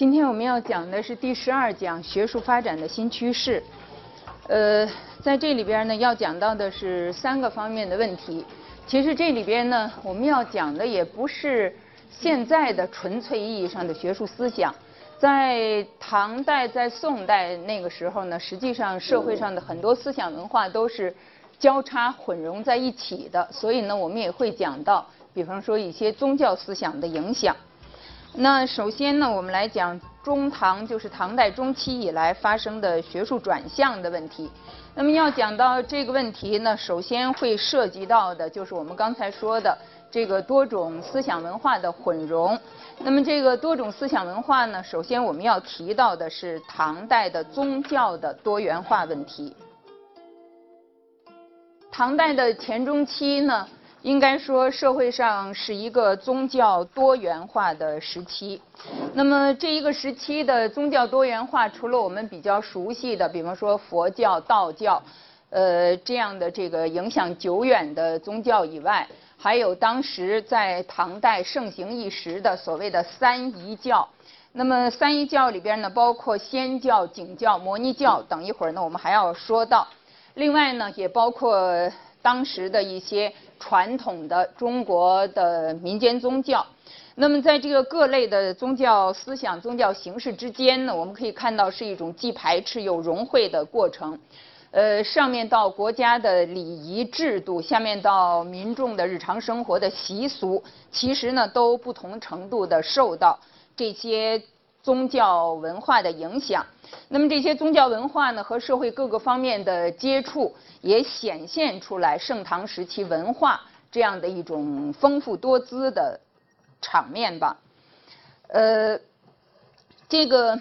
今天我们要讲的是第十二讲学术发展的新趋势。呃，在这里边呢，要讲到的是三个方面的问题。其实这里边呢，我们要讲的也不是现在的纯粹意义上的学术思想。在唐代、在宋代那个时候呢，实际上社会上的很多思想文化都是交叉混融在一起的。所以呢，我们也会讲到，比方说一些宗教思想的影响。那首先呢，我们来讲中唐，就是唐代中期以来发生的学术转向的问题。那么要讲到这个问题呢，首先会涉及到的就是我们刚才说的这个多种思想文化的混融。那么这个多种思想文化呢，首先我们要提到的是唐代的宗教的多元化问题。唐代的前中期呢。应该说，社会上是一个宗教多元化的时期。那么，这一个时期的宗教多元化，除了我们比较熟悉的，比方说佛教、道教，呃，这样的这个影响久远的宗教以外，还有当时在唐代盛行一时的所谓的三仪教。那么，三仪教里边呢，包括仙教、景教、摩尼教等，一会儿呢，我们还要说到。另外呢，也包括当时的一些。传统的中国的民间宗教，那么在这个各类的宗教思想、宗教形式之间呢，我们可以看到是一种既排斥又融汇的过程。呃，上面到国家的礼仪制度，下面到民众的日常生活的习俗，其实呢都不同程度的受到这些宗教文化的影响。那么这些宗教文化呢和社会各个方面的接触。也显现出来盛唐时期文化这样的一种丰富多姿的场面吧。呃，这个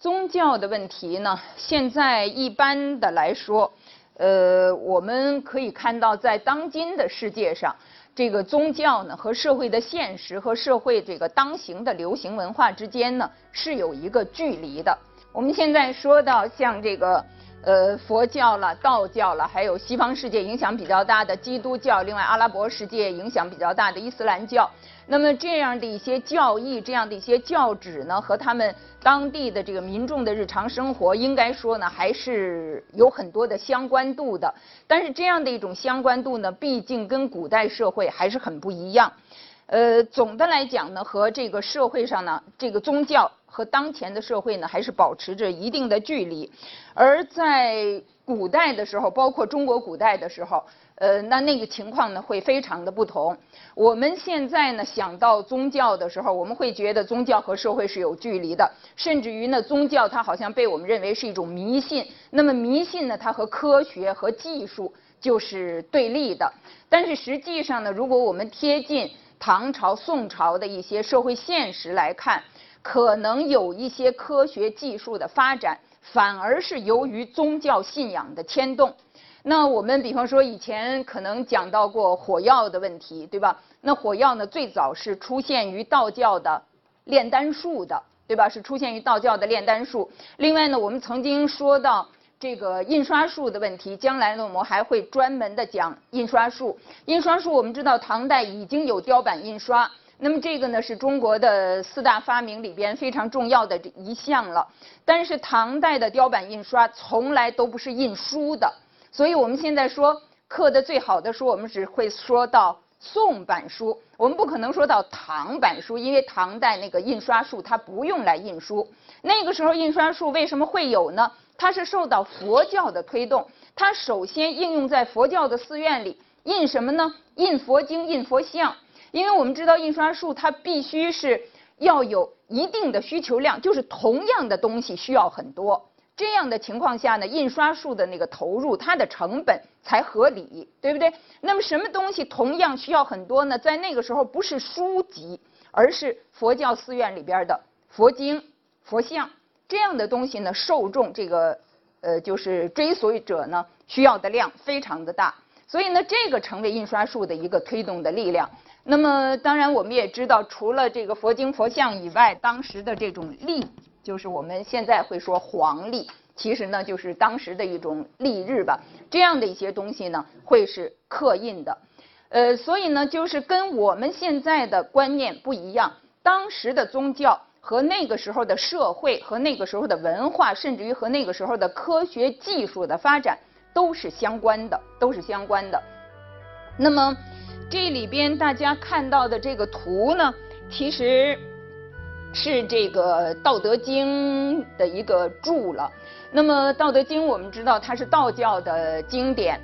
宗教的问题呢，现在一般的来说，呃，我们可以看到，在当今的世界上，这个宗教呢和社会的现实和社会这个当行的流行文化之间呢是有一个距离的。我们现在说到像这个。呃，佛教了、道教了，还有西方世界影响比较大的基督教，另外阿拉伯世界影响比较大的伊斯兰教。那么这样的一些教义、这样的一些教旨呢，和他们当地的这个民众的日常生活，应该说呢，还是有很多的相关度的。但是这样的一种相关度呢，毕竟跟古代社会还是很不一样。呃，总的来讲呢，和这个社会上呢，这个宗教。和当前的社会呢，还是保持着一定的距离。而在古代的时候，包括中国古代的时候，呃，那那个情况呢，会非常的不同。我们现在呢，想到宗教的时候，我们会觉得宗教和社会是有距离的，甚至于呢，宗教它好像被我们认为是一种迷信。那么迷信呢，它和科学和技术就是对立的。但是实际上呢，如果我们贴近唐朝、宋朝的一些社会现实来看，可能有一些科学技术的发展，反而是由于宗教信仰的牵动。那我们比方说以前可能讲到过火药的问题，对吧？那火药呢，最早是出现于道教的炼丹术的，对吧？是出现于道教的炼丹术。另外呢，我们曾经说到这个印刷术的问题，将来呢，我们还会专门的讲印刷术。印刷术我们知道，唐代已经有雕版印刷。那么这个呢是中国的四大发明里边非常重要的这一项了，但是唐代的雕版印刷从来都不是印书的，所以我们现在说刻的最好的书，我们只会说到宋版书，我们不可能说到唐版书，因为唐代那个印刷术它不用来印书。那个时候印刷术为什么会有呢？它是受到佛教的推动，它首先应用在佛教的寺院里，印什么呢？印佛经，印佛像。因为我们知道印刷术它必须是要有一定的需求量，就是同样的东西需要很多，这样的情况下呢，印刷术的那个投入它的成本才合理，对不对？那么什么东西同样需要很多呢？在那个时候不是书籍，而是佛教寺院里边的佛经、佛像这样的东西呢，受众这个呃就是追随者呢需要的量非常的大，所以呢这个成为印刷术的一个推动的力量。那么，当然我们也知道，除了这个佛经佛像以外，当时的这种历，就是我们现在会说黄历，其实呢就是当时的一种历日吧。这样的一些东西呢，会是刻印的。呃，所以呢，就是跟我们现在的观念不一样。当时的宗教和那个时候的社会、和那个时候的文化，甚至于和那个时候的科学技术的发展都是相关的，都是相关的。那么这里边大家看到的这个图呢，其实是这个《道德经》的一个注了。那么《道德经》我们知道它是道教的经典，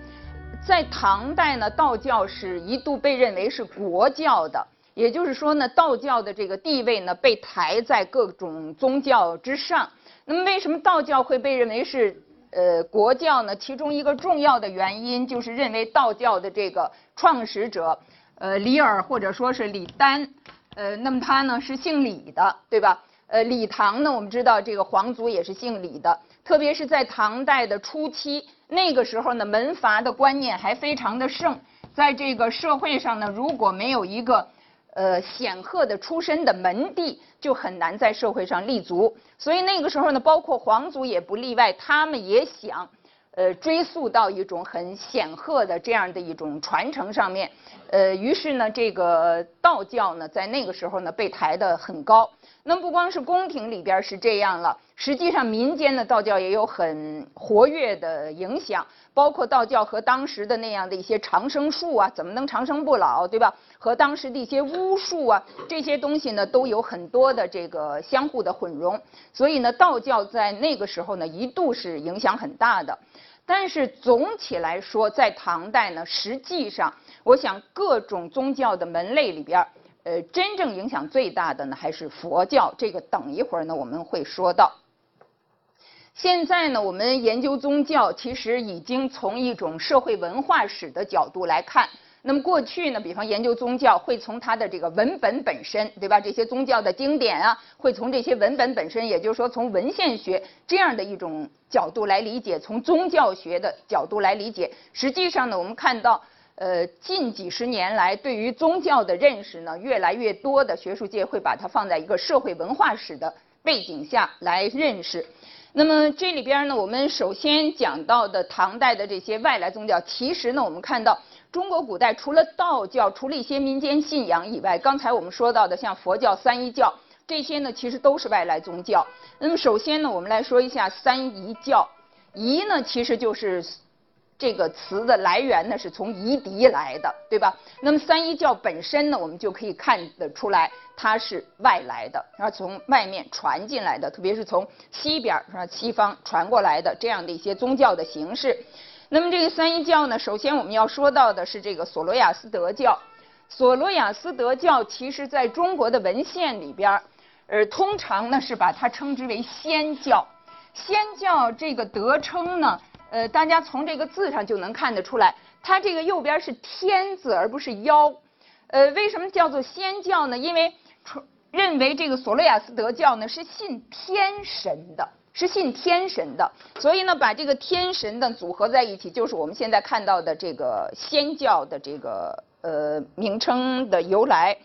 在唐代呢，道教是一度被认为是国教的。也就是说呢，道教的这个地位呢被抬在各种宗教之上。那么为什么道教会被认为是呃国教呢？其中一个重要的原因就是认为道教的这个创始者呃李耳或者说是李丹，呃那么他呢是姓李的，对吧？呃李唐呢我们知道这个皇族也是姓李的，特别是在唐代的初期，那个时候呢门阀的观念还非常的盛，在这个社会上呢如果没有一个呃，显赫的出身的门第就很难在社会上立足，所以那个时候呢，包括皇族也不例外，他们也想，呃，追溯到一种很显赫的这样的一种传承上面，呃，于是呢，这个道教呢，在那个时候呢，被抬得很高。那不光是宫廷里边是这样了，实际上民间的道教也有很活跃的影响，包括道教和当时的那样的一些长生术啊，怎么能长生不老，对吧？和当时的一些巫术啊，这些东西呢，都有很多的这个相互的混融，所以呢，道教在那个时候呢，一度是影响很大的。但是总体来说，在唐代呢，实际上，我想各种宗教的门类里边。呃，真正影响最大的呢，还是佛教。这个等一会儿呢，我们会说到。现在呢，我们研究宗教，其实已经从一种社会文化史的角度来看。那么过去呢，比方研究宗教，会从它的这个文本本身，对吧？这些宗教的经典啊，会从这些文本本身，也就是说从文献学这样的一种角度来理解，从宗教学的角度来理解。实际上呢，我们看到。呃，近几十年来，对于宗教的认识呢，越来越多的学术界会把它放在一个社会文化史的背景下来认识。那么这里边呢，我们首先讲到的唐代的这些外来宗教，其实呢，我们看到中国古代除了道教，除了一些民间信仰以外，刚才我们说到的像佛教、三一教这些呢，其实都是外来宗教。那么首先呢，我们来说一下三一教，仪呢，其实就是。这个词的来源呢，是从夷狄来的，对吧？那么三一教本身呢，我们就可以看得出来，它是外来的，然后从外面传进来的，特别是从西边是吧？西方传过来的这样的一些宗教的形式。那么这个三一教呢，首先我们要说到的是这个索罗亚斯德教。索罗亚斯德教其实在中国的文献里边，呃，通常呢是把它称之为仙教。仙教这个德称呢。呃，大家从这个字上就能看得出来，它这个右边是天字而不是妖。呃，为什么叫做仙教呢？因为认为这个索罗亚斯德教呢是信天神的，是信天神的，所以呢把这个天神的组合在一起，就是我们现在看到的这个仙教的这个呃名称的由来。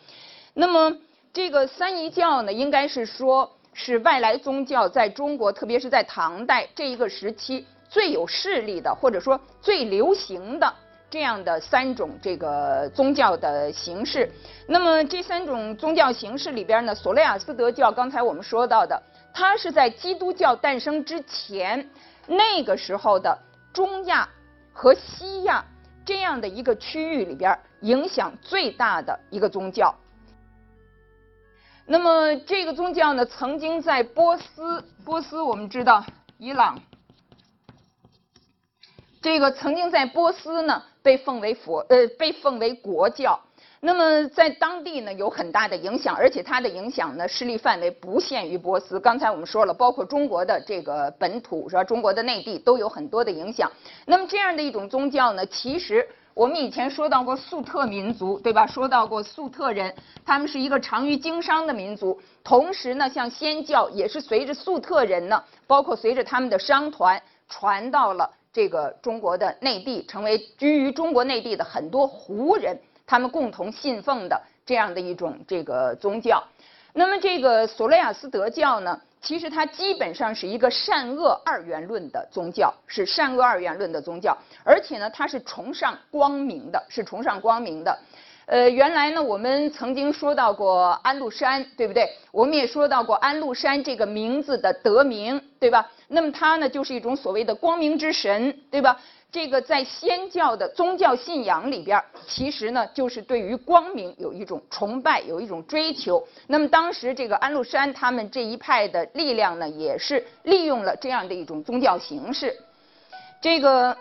那么这个三一教呢，应该是说是外来宗教在中国，特别是在唐代这一个时期。最有势力的，或者说最流行的这样的三种这个宗教的形式。那么这三种宗教形式里边呢，索罗亚斯德教，刚才我们说到的，它是在基督教诞生之前那个时候的中亚和西亚这样的一个区域里边影响最大的一个宗教。那么这个宗教呢，曾经在波斯，波斯我们知道，伊朗。这个曾经在波斯呢被奉为佛呃被奉为国教，那么在当地呢有很大的影响，而且它的影响呢势力范围不限于波斯。刚才我们说了，包括中国的这个本土是吧？中国的内地都有很多的影响。那么这样的一种宗教呢，其实我们以前说到过粟特民族对吧？说到过粟特人，他们是一个长于经商的民族。同时呢，像仙教也是随着粟特人呢，包括随着他们的商团传到了。这个中国的内地成为居于中国内地的很多胡人，他们共同信奉的这样的一种这个宗教。那么这个索罗亚斯德教呢，其实它基本上是一个善恶二元论的宗教，是善恶二元论的宗教，而且呢，它是崇尚光明的，是崇尚光明的。呃，原来呢，我们曾经说到过安禄山，对不对？我们也说到过安禄山这个名字的得名，对吧？那么他呢，就是一种所谓的光明之神，对吧？这个在仙教的宗教信仰里边，其实呢，就是对于光明有一种崇拜，有一种追求。那么当时这个安禄山他们这一派的力量呢，也是利用了这样的一种宗教形式。这个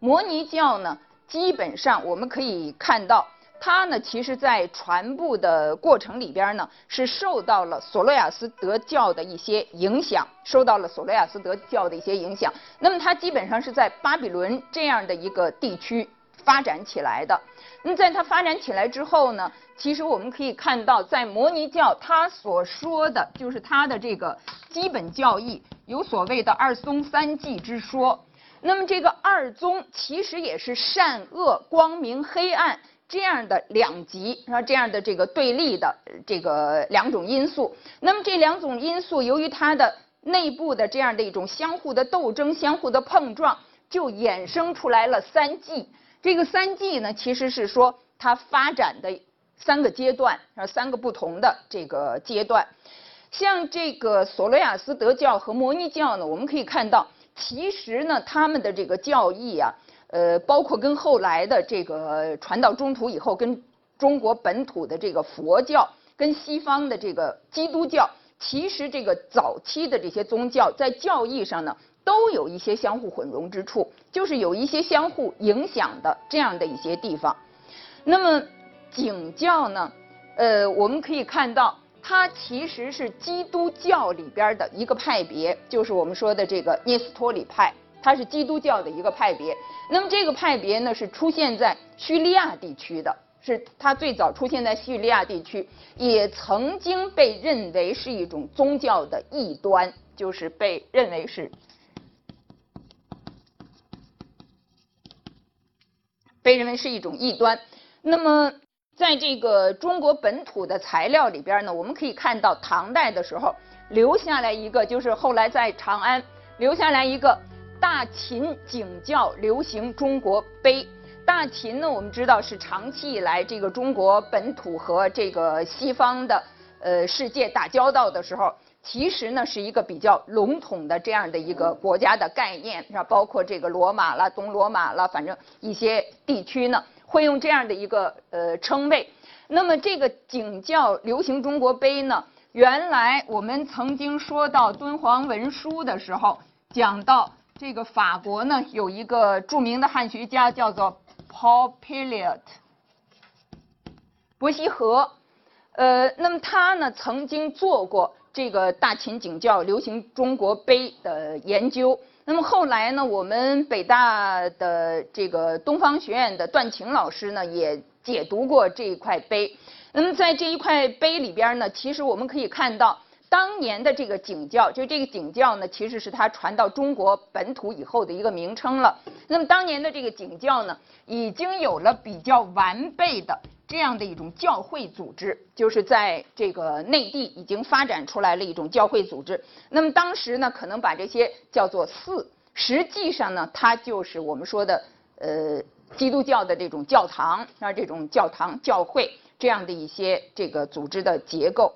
摩尼教呢，基本上我们可以看到。它呢，其实，在传播的过程里边呢，是受到了索罗亚斯德教的一些影响，受到了索罗亚斯德教的一些影响。那么，它基本上是在巴比伦这样的一个地区发展起来的。那么，在它发展起来之后呢，其实我们可以看到，在摩尼教，他所说的就是他的这个基本教义，有所谓的二宗三纪之说。那么，这个二宗其实也是善恶、光明、黑暗。这样的两极，啊？这样的这个对立的这个两种因素，那么这两种因素由于它的内部的这样的一种相互的斗争、相互的碰撞，就衍生出来了三季。这个三季呢，其实是说它发展的三个阶段，啊，三个不同的这个阶段。像这个索罗亚斯德教和摩尼教呢，我们可以看到，其实呢，他们的这个教义啊。呃，包括跟后来的这个传到中土以后，跟中国本土的这个佛教，跟西方的这个基督教，其实这个早期的这些宗教在教义上呢，都有一些相互混融之处，就是有一些相互影响的这样的一些地方。那么景教呢，呃，我们可以看到，它其实是基督教里边的一个派别，就是我们说的这个聂斯托里派。它是基督教的一个派别，那么这个派别呢是出现在叙利亚地区的，是它最早出现在叙利亚地区，也曾经被认为是一种宗教的异端，就是被认为是被认为是一种异端。那么在这个中国本土的材料里边呢，我们可以看到唐代的时候留下来一个，就是后来在长安留下来一个。大秦景教流行中国碑，大秦呢，我们知道是长期以来这个中国本土和这个西方的呃世界打交道的时候，其实呢是一个比较笼统的这样的一个国家的概念，是吧？包括这个罗马了、东罗马了，反正一些地区呢会用这样的一个呃称谓。那么这个景教流行中国碑呢，原来我们曾经说到敦煌文书的时候讲到。这个法国呢有一个著名的汉学家叫做 Paul p i l i o t 伯希和，呃，那么他呢曾经做过这个大秦景教流行中国碑的研究。那么后来呢，我们北大的这个东方学院的段晴老师呢也解读过这一块碑。那么在这一块碑里边呢，其实我们可以看到。当年的这个景教，就这个景教呢，其实是它传到中国本土以后的一个名称了。那么当年的这个景教呢，已经有了比较完备的这样的一种教会组织，就是在这个内地已经发展出来了一种教会组织。那么当时呢，可能把这些叫做寺，实际上呢，它就是我们说的呃基督教的这种教堂啊，这种教堂教会这样的一些这个组织的结构。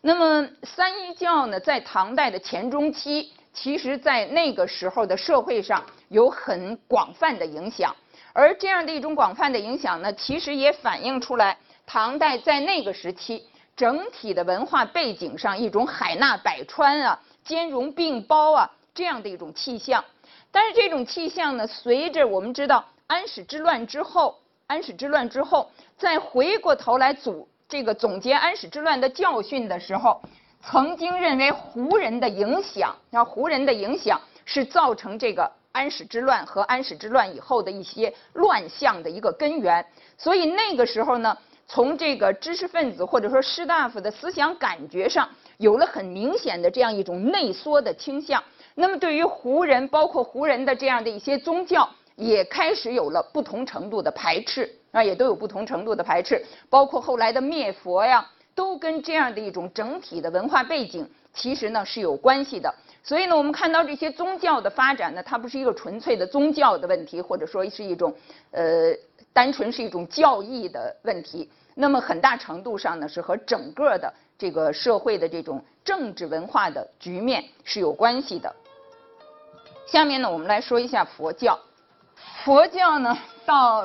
那么三一教呢，在唐代的前中期，其实在那个时候的社会上有很广泛的影响，而这样的一种广泛的影响呢，其实也反映出来唐代在那个时期整体的文化背景上一种海纳百川啊、兼容并包啊这样的一种气象。但是这种气象呢，随着我们知道安史之乱之后，安史之乱之后，再回过头来组。这个总结安史之乱的教训的时候，曾经认为胡人的影响，那胡人的影响是造成这个安史之乱和安史之乱以后的一些乱象的一个根源。所以那个时候呢，从这个知识分子或者说士大夫的思想感觉上，有了很明显的这样一种内缩的倾向。那么对于胡人，包括胡人的这样的一些宗教，也开始有了不同程度的排斥。啊，也都有不同程度的排斥，包括后来的灭佛呀，都跟这样的一种整体的文化背景其实呢是有关系的。所以呢，我们看到这些宗教的发展呢，它不是一个纯粹的宗教的问题，或者说是一种呃单纯是一种教义的问题。那么很大程度上呢，是和整个的这个社会的这种政治文化的局面是有关系的。下面呢，我们来说一下佛教。佛教呢，到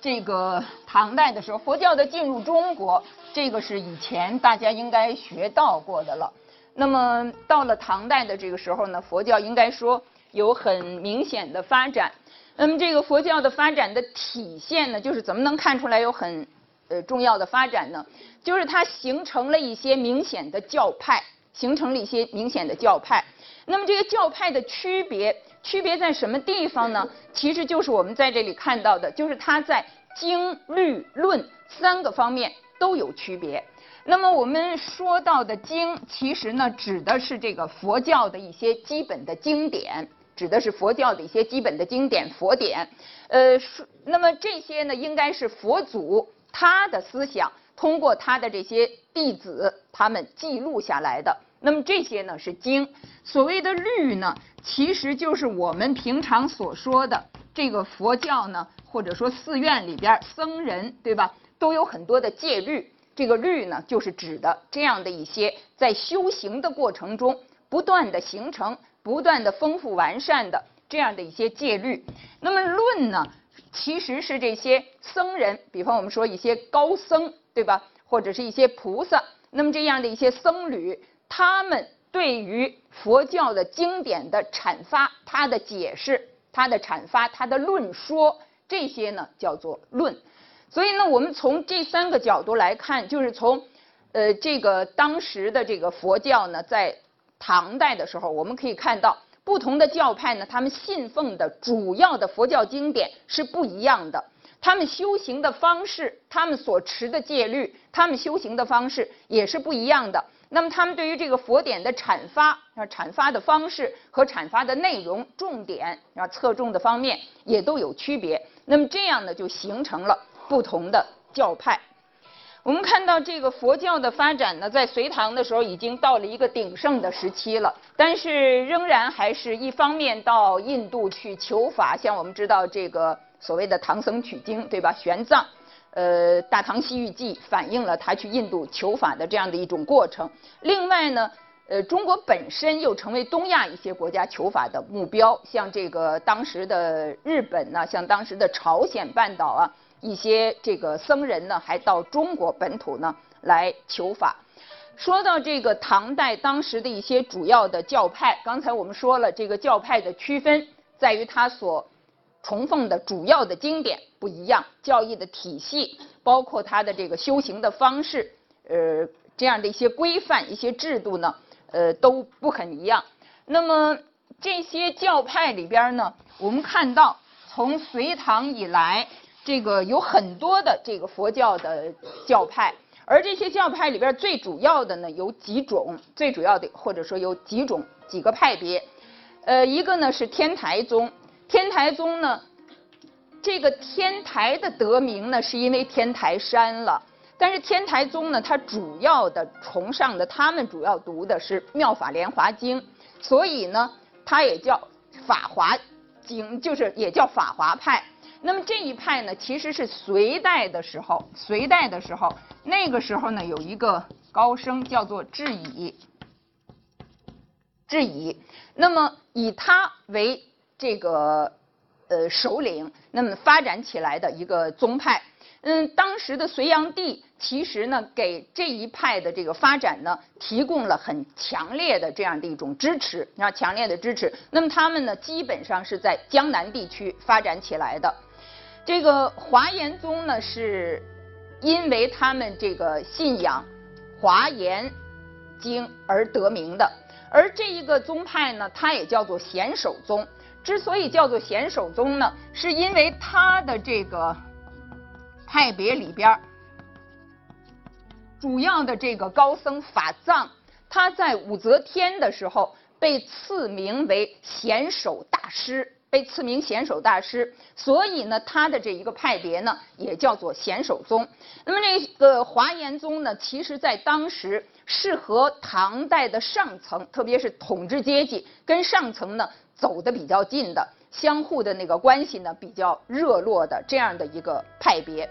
这个唐代的时候，佛教的进入中国，这个是以前大家应该学到过的了。那么到了唐代的这个时候呢，佛教应该说有很明显的发展。那么这个佛教的发展的体现呢，就是怎么能看出来有很呃重要的发展呢？就是它形成了一些明显的教派，形成了一些明显的教派。那么这个教派的区别，区别在什么地方呢？其实就是我们在这里看到的，就是它在经、律、论三个方面都有区别。那么我们说到的经，其实呢指的是这个佛教的一些基本的经典，指的是佛教的一些基本的经典佛典。呃，那么这些呢应该是佛祖他的思想，通过他的这些弟子他们记录下来的。那么这些呢是经。所谓的律呢，其实就是我们平常所说的这个佛教呢，或者说寺院里边僧人对吧，都有很多的戒律。这个律呢，就是指的这样的一些在修行的过程中不断的形成、不断的丰富完善的这样的一些戒律。那么论呢，其实是这些僧人，比方我们说一些高僧，对吧？或者是一些菩萨，那么这样的一些僧侣，他们对于佛教的经典的阐发、它的解释、它的阐发、它的论说，这些呢叫做论。所以呢，我们从这三个角度来看，就是从，呃，这个当时的这个佛教呢，在唐代的时候，我们可以看到不同的教派呢，他们信奉的主要的佛教经典是不一样的，他们修行的方式，他们所持的戒律，他们修行的方式也是不一样的。那么，他们对于这个佛典的阐发啊，阐发的方式和阐发的内容、重点啊、侧重的方面也都有区别。那么这样呢，就形成了。不同的教派，我们看到这个佛教的发展呢，在隋唐的时候已经到了一个鼎盛的时期了，但是仍然还是一方面到印度去求法，像我们知道这个所谓的唐僧取经，对吧？玄奘，呃，《大唐西域记》反映了他去印度求法的这样的一种过程。另外呢，呃，中国本身又成为东亚一些国家求法的目标，像这个当时的日本呢，像当时的朝鲜半岛啊。一些这个僧人呢，还到中国本土呢来求法。说到这个唐代当时的一些主要的教派，刚才我们说了，这个教派的区分在于它所崇奉的主要的经典不一样，教义的体系，包括它的这个修行的方式，呃，这样的一些规范、一些制度呢，呃，都不很一样。那么这些教派里边呢，我们看到从隋唐以来。这个有很多的这个佛教的教派，而这些教派里边最主要的呢有几种，最主要的或者说有几种几个派别，呃，一个呢是天台宗，天台宗呢，这个天台的得名呢是因为天台山了，但是天台宗呢它主要的崇尚的，他们主要读的是妙法莲华经，所以呢它也叫法华经，就是也叫法华派。那么这一派呢，其实是隋代的时候，隋代的时候，那个时候呢，有一个高僧叫做智以，智以，那么以他为这个呃首领，那么发展起来的一个宗派。嗯，当时的隋炀帝其实呢，给这一派的这个发展呢，提供了很强烈的这样的一种支持，啊，强烈的支持。那么他们呢，基本上是在江南地区发展起来的。这个华严宗呢，是因为他们这个信仰华严经而得名的，而这一个宗派呢，它也叫做贤首宗。之所以叫做贤首宗呢，是因为他的这个派别里边主要的这个高僧法藏，他在武则天的时候被赐名为贤首大师。被赐名贤首大师，所以呢，他的这一个派别呢，也叫做贤首宗。那么这个华严宗呢，其实在当时是和唐代的上层，特别是统治阶级跟上层呢走的比较近的，相互的那个关系呢比较热络的这样的一个派别。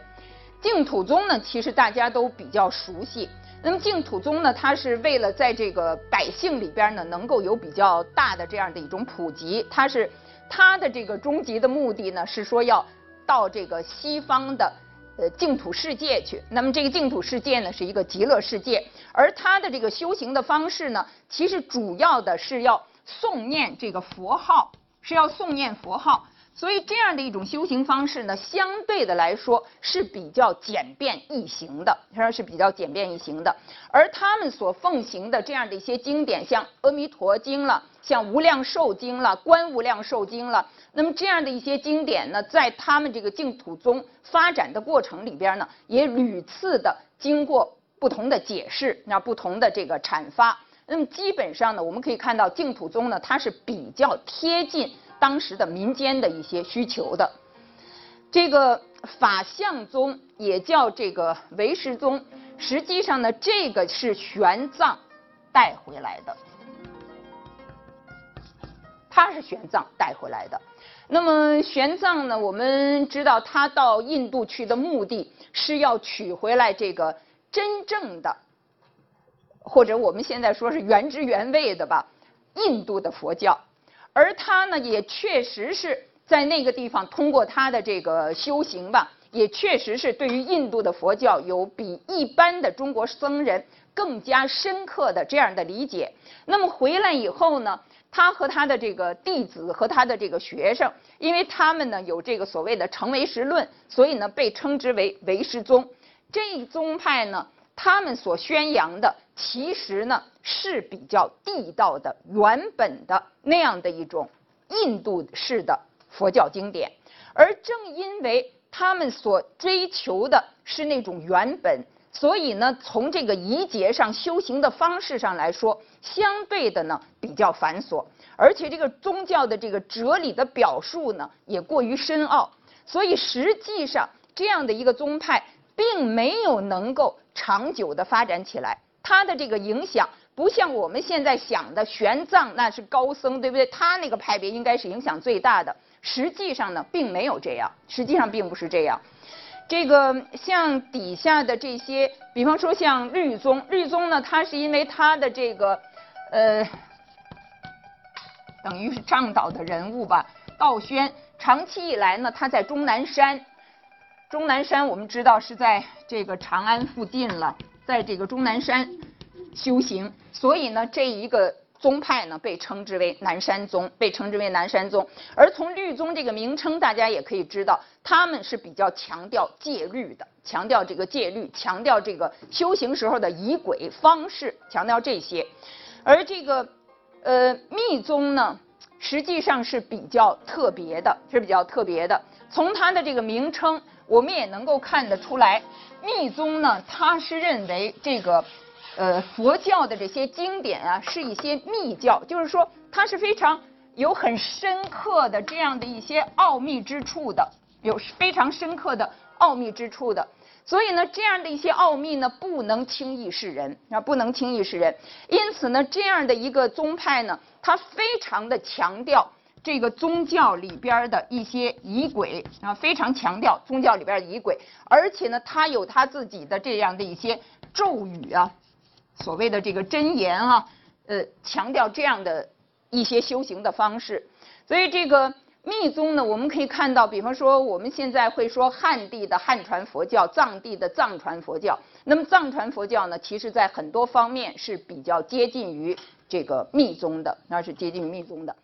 净土宗呢，其实大家都比较熟悉。那么净土宗呢，它是为了在这个百姓里边呢，能够有比较大的这样的一种普及，它是。它的这个终极的目的呢，是说要到这个西方的呃净土世界去。那么这个净土世界呢，是一个极乐世界。而它的这个修行的方式呢，其实主要的是要诵念这个佛号，是要诵念佛号。所以这样的一种修行方式呢，相对的来说是比较简便易行的，说是比较简便易行的。而他们所奉行的这样的一些经典，像《阿弥陀经》了，像《无量寿经》了，《观无量寿经》了，那么这样的一些经典呢，在他们这个净土宗发展的过程里边呢，也屡次的经过不同的解释，那不同的这个阐发。那么基本上呢，我们可以看到净土宗呢，它是比较贴近。当时的民间的一些需求的，这个法相宗也叫这个唯识宗，实际上呢，这个是玄奘带回来的，他是玄奘带回来的。那么玄奘呢，我们知道他到印度去的目的是要取回来这个真正的，或者我们现在说是原汁原味的吧，印度的佛教。而他呢，也确实是在那个地方通过他的这个修行吧，也确实是对于印度的佛教有比一般的中国僧人更加深刻的这样的理解。那么回来以后呢，他和他的这个弟子和他的这个学生，因为他们呢有这个所谓的成为时论，所以呢被称之为唯识宗。这一宗派呢。他们所宣扬的，其实呢是比较地道的、原本的那样的一种印度式的佛教经典，而正因为他们所追求的是那种原本，所以呢，从这个仪节上修行的方式上来说，相对的呢比较繁琐，而且这个宗教的这个哲理的表述呢也过于深奥，所以实际上这样的一个宗派。并没有能够长久的发展起来，他的这个影响不像我们现在想的玄奘那是高僧，对不对？他那个派别应该是影响最大的，实际上呢，并没有这样，实际上并不是这样。这个像底下的这些，比方说像律宗，律宗呢，他是因为他的这个呃，等于是倡导的人物吧，道宣，长期以来呢，他在终南山。终南山，我们知道是在这个长安附近了，在这个终南山修行，所以呢，这一个宗派呢被称之为南山宗，被称之为南山宗。而从律宗这个名称，大家也可以知道，他们是比较强调戒律的，强调这个戒律，强调这个修行时候的仪轨方式，强调这些。而这个呃密宗呢，实际上是比较特别的，是比较特别的。从它的这个名称。我们也能够看得出来，密宗呢，他是认为这个，呃，佛教的这些经典啊，是一些密教，就是说它是非常有很深刻的这样的一些奥秘之处的，有非常深刻的奥秘之处的。所以呢，这样的一些奥秘呢，不能轻易示人啊，不能轻易示人。因此呢，这样的一个宗派呢，它非常的强调。这个宗教里边的一些仪轨啊，非常强调宗教里边的仪轨，而且呢，他有他自己的这样的一些咒语啊，所谓的这个真言啊，呃，强调这样的一些修行的方式。所以这个密宗呢，我们可以看到，比方说我们现在会说汉地的汉传佛教，藏地的藏传佛教。那么藏传佛教呢，其实在很多方面是比较接近于这个密宗的，那是接近于密宗的。